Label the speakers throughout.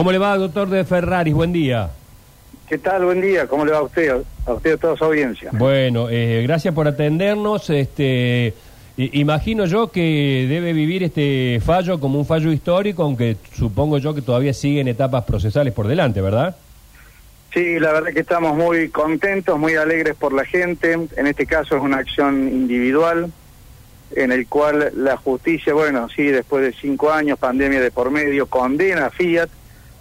Speaker 1: ¿Cómo le va, doctor de Ferraris? Buen día.
Speaker 2: ¿Qué tal? Buen día. ¿Cómo le va a usted? A usted y a toda su audiencia.
Speaker 1: Bueno, eh, gracias por atendernos. Este, imagino yo que debe vivir este fallo como un fallo histórico, aunque supongo yo que todavía siguen etapas procesales por delante, ¿verdad?
Speaker 2: Sí, la verdad que estamos muy contentos, muy alegres por la gente. En este caso es una acción individual en el cual la justicia, bueno, sí, después de cinco años, pandemia de por medio, condena a Fiat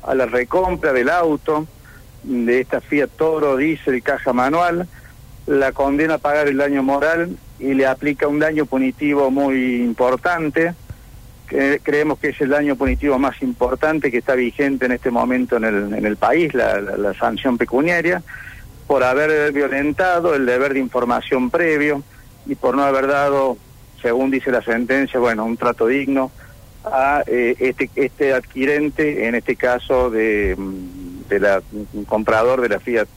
Speaker 2: a la recompra del auto de esta Fiat Toro Diesel caja manual, la condena a pagar el daño moral y le aplica un daño punitivo muy importante. que creemos que es el daño punitivo más importante que está vigente en este momento en el, país, la, la- la sanción pecuniaria, por haber violentado el deber de información previo y por no haber dado, según dice la sentencia, bueno, un trato digno a eh, este, este adquirente, en este caso de, mm, de la un comprador de la Fiat,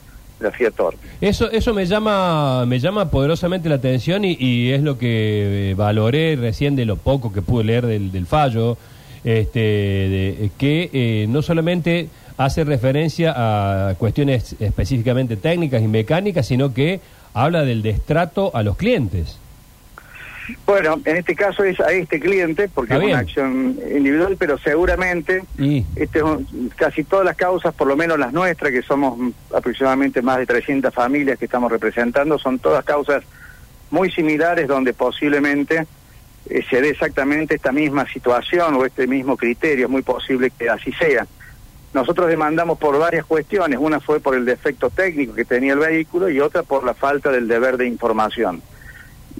Speaker 2: la Fiat Toro.
Speaker 1: Eso, eso me llama, me llama poderosamente la atención y, y es lo que eh, valoré recién de lo poco que pude leer del, del fallo, este, de- que eh, no solamente hace referencia a cuestiones específicamente técnicas y mecánicas, sino que habla del destrato a los clientes.
Speaker 2: Bueno, en este caso es a este cliente, porque es una acción individual, pero seguramente este, es un- casi todas las causas, por lo menos las nuestras, que somos aproximadamente más de 300 familias que estamos representando, son todas causas muy similares donde posiblemente eh, se dé exactamente esta misma situación o este mismo criterio, es muy posible que así sea. Nosotros demandamos por varias cuestiones, una fue por el defecto técnico que tenía el vehículo y otra por la falta del deber de información.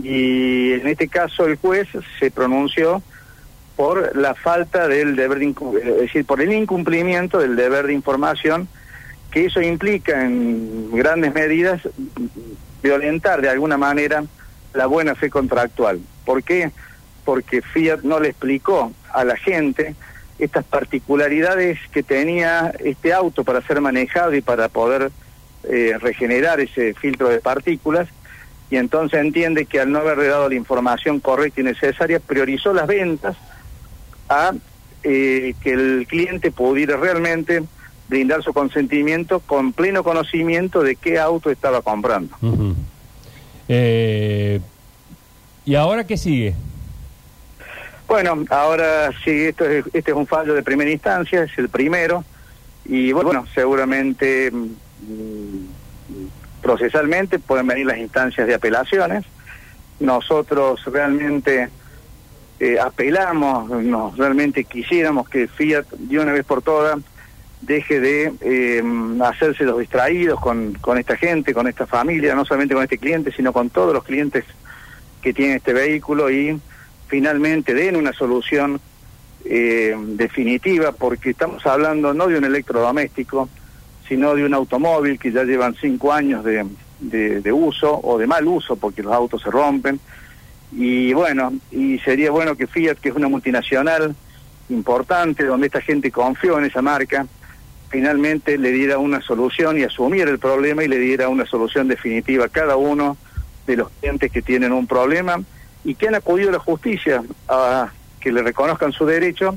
Speaker 2: Y en este caso el juez se pronunció por la falta del deber de incu- es decir, por el incumplimiento del deber de información, que eso implica en grandes medidas violentar de alguna manera la buena fe contractual. ¿Por qué? Porque Fiat no le explicó a la gente estas particularidades que tenía este auto para ser manejado y para poder eh, regenerar ese filtro de partículas y entonces entiende que al no haberle dado la información correcta y necesaria, priorizó las ventas a eh, que el cliente pudiera realmente brindar su consentimiento con pleno conocimiento de qué auto estaba comprando.
Speaker 1: Eh, ¿Y ahora qué sigue?
Speaker 2: Bueno, ahora sí, esto es, este es un fallo de primera instancia, es el primero, y bueno, seguramente mm, procesalmente pueden venir las instancias de apelaciones. Nosotros realmente eh, apelamos, nos realmente quisiéramos que Fiat de una vez por todas deje de eh, hacerse los distraídos con, con esta gente, con esta familia, no solamente con este cliente, sino con todos los clientes que tienen este vehículo y finalmente den una solución eh, definitiva, porque estamos hablando no de un electrodoméstico, sino de un automóvil que ya llevan cinco años de, uso o de mal uso, porque los autos se rompen. Y bueno, y sería bueno que Fiat, que es una multinacional importante, donde esta gente confió en esa marca, finalmente le diera una solución y asumiera el problema y le diera una solución definitiva a cada uno de los clientes que tienen un problema y que han acudido a la justicia a que le reconozcan su derecho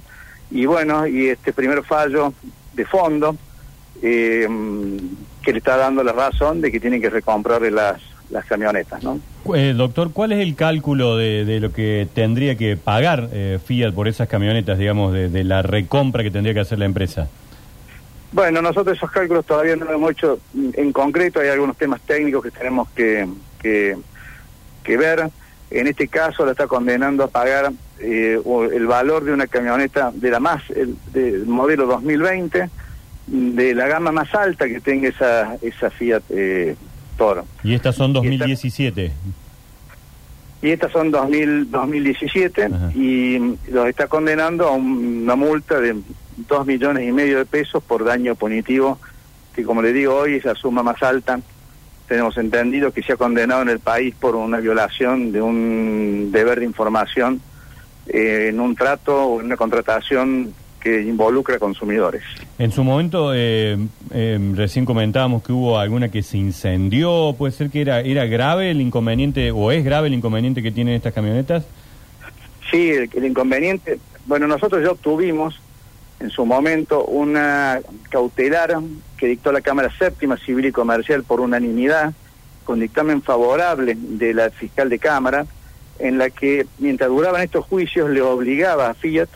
Speaker 2: y bueno, y este primer fallo de fondo eh, que le está dando la razón de que tienen que recomprarle las, las camionetas, ¿no?
Speaker 3: Eh, doctor, ¿cuál es el cálculo de, de lo que tendría que pagar eh, Fiat por esas camionetas, digamos, de, de la recompra que tendría que hacer la empresa?
Speaker 2: Bueno, nosotros esos cálculos todavía no lo hemos hecho en concreto, hay algunos temas técnicos que tenemos que, que, que ver. En este caso la está condenando a pagar eh, el valor de una camioneta de la más, el, del modelo 2020, de la gama más alta que tenga esa, esa Fiat eh, Toro.
Speaker 3: Y estas son
Speaker 2: Y esta-
Speaker 3: 2017.
Speaker 2: Y estas son 2000, 2017
Speaker 3: Ajá.
Speaker 2: y los está condenando a un- una multa de dos millones y medio de pesos por daño punitivo, que como le digo hoy es la suma más alta. Tenemos entendido que se ha condenado en el país por una violación de un deber de información eh, en un trato o en una contratación que involucra a consumidores.
Speaker 3: En su momento, eh, eh, recién comentábamos que hubo alguna que se incendió. ¿Puede ser que era, era grave el inconveniente, o es grave el inconveniente que tienen estas camionetas?
Speaker 2: Sí, el, el inconveniente, bueno, nosotros ya obtuvimos en su momento una cautelar que dictó la Cámara Séptima Civil y Comercial por unanimidad, con dictamen favorable de la fiscal de Cámara, en la que mientras duraban estos juicios le obligaba a Fiat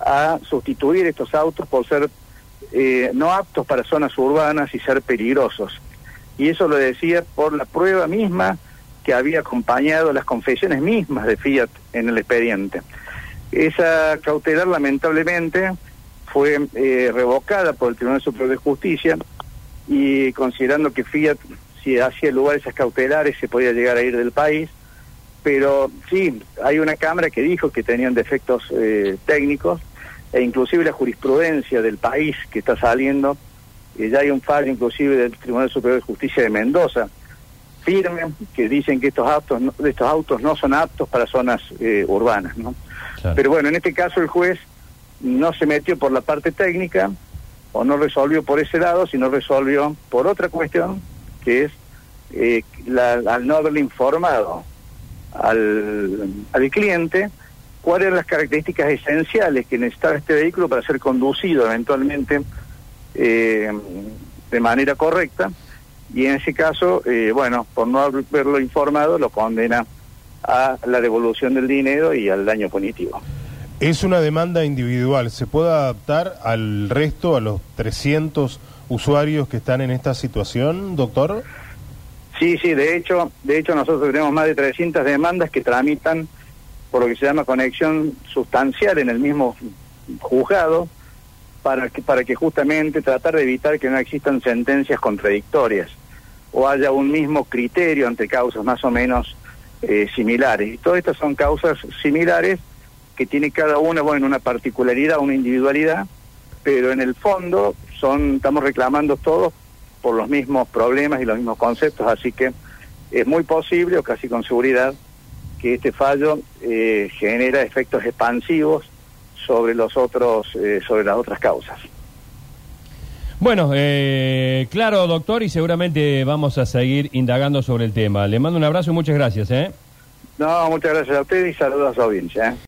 Speaker 2: a sustituir estos autos por ser eh, no aptos para zonas urbanas y ser peligrosos. Y eso lo decía por la prueba misma que había acompañado las confesiones mismas de Fiat en el expediente. Esa cautelar lamentablemente fue eh, revocada por el Tribunal Superior de Justicia y considerando que Fiat, si hacía lugar esas cautelares, se podía llegar a ir del país. Pero sí, hay una Cámara que dijo que tenían defectos eh, técnicos e inclusive la jurisprudencia del país que está saliendo, eh, ya hay un fallo inclusive del Tribunal Superior de Justicia de Mendoza, firme, que dicen que estos autos no, estos autos no son aptos para zonas eh, urbanas. ¿no? Pero bueno, en este caso el juez no se metió por la parte técnica o no resolvió por ese lado, sino resolvió por otra cuestión, que es eh, la, al no haberle informado al, al cliente cuáles eran las características esenciales que necesitaba este vehículo para ser conducido eventualmente eh, de manera correcta y en ese caso, eh, bueno, por no haberlo informado, lo condena a la devolución del dinero y al daño punitivo.
Speaker 4: Es una demanda individual, ¿se puede adaptar al resto, a los 300 usuarios que están en esta situación, doctor?
Speaker 2: Sí, sí, de hecho, de hecho nosotros tenemos más de 300 demandas que tramitan por lo que se llama conexión sustancial en el mismo juzgado, para que, para que justamente tratar de evitar que no existan sentencias contradictorias o haya un mismo criterio ante causas más o menos eh, similares. Y todas estas son causas similares que tiene cada una, bueno, una particularidad, una individualidad, pero en el fondo son, estamos reclamando todos por los mismos problemas y los mismos conceptos, así que es muy posible o casi con seguridad que este fallo eh, genera efectos expansivos sobre los otros, eh, sobre las otras causas.
Speaker 1: Bueno, eh, claro, doctor, y seguramente vamos a seguir indagando sobre el tema. Le mando un abrazo y muchas gracias. ¿eh?
Speaker 2: No, muchas gracias a usted y saludos a su audiencia.